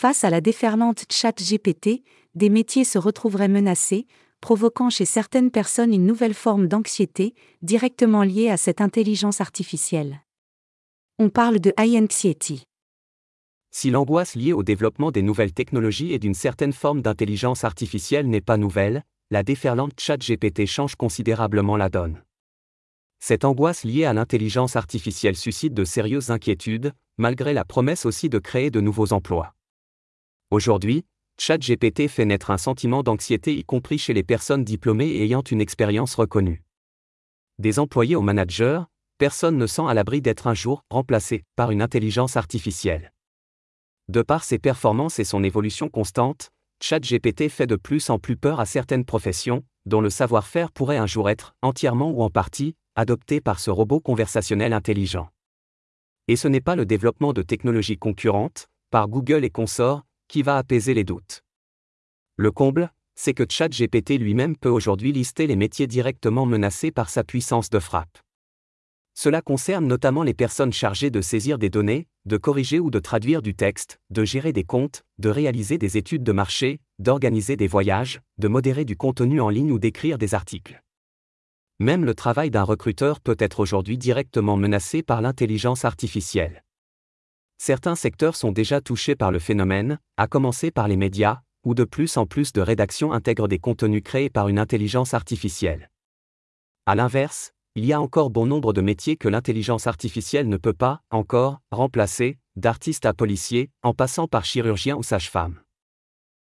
Face à la déferlante chat-GPT, des métiers se retrouveraient menacés, provoquant chez certaines personnes une nouvelle forme d'anxiété, directement liée à cette intelligence artificielle. On parle de high anxiety. Si l'angoisse liée au développement des nouvelles technologies et d'une certaine forme d'intelligence artificielle n'est pas nouvelle, la déferlante chat-GPT change considérablement la donne. Cette angoisse liée à l'intelligence artificielle suscite de sérieuses inquiétudes, malgré la promesse aussi de créer de nouveaux emplois. Aujourd'hui, ChatGPT fait naître un sentiment d'anxiété y compris chez les personnes diplômées et ayant une expérience reconnue. Des employés aux managers, personne ne sent à l'abri d'être un jour remplacé par une intelligence artificielle. De par ses performances et son évolution constante, ChatGPT fait de plus en plus peur à certaines professions, dont le savoir-faire pourrait un jour être, entièrement ou en partie, adopté par ce robot conversationnel intelligent. Et ce n'est pas le développement de technologies concurrentes, par Google et consorts, qui va apaiser les doutes. Le comble, c'est que ChatGPT lui-même peut aujourd'hui lister les métiers directement menacés par sa puissance de frappe. Cela concerne notamment les personnes chargées de saisir des données, de corriger ou de traduire du texte, de gérer des comptes, de réaliser des études de marché, d'organiser des voyages, de modérer du contenu en ligne ou d'écrire des articles. Même le travail d'un recruteur peut être aujourd'hui directement menacé par l'intelligence artificielle certains secteurs sont déjà touchés par le phénomène, à commencer par les médias, où de plus en plus de rédactions intègrent des contenus créés par une intelligence artificielle. A l'inverse, il y a encore bon nombre de métiers que l'intelligence artificielle ne peut pas, encore, remplacer, d'artistes à policiers, en passant par chirurgien ou sage-femme.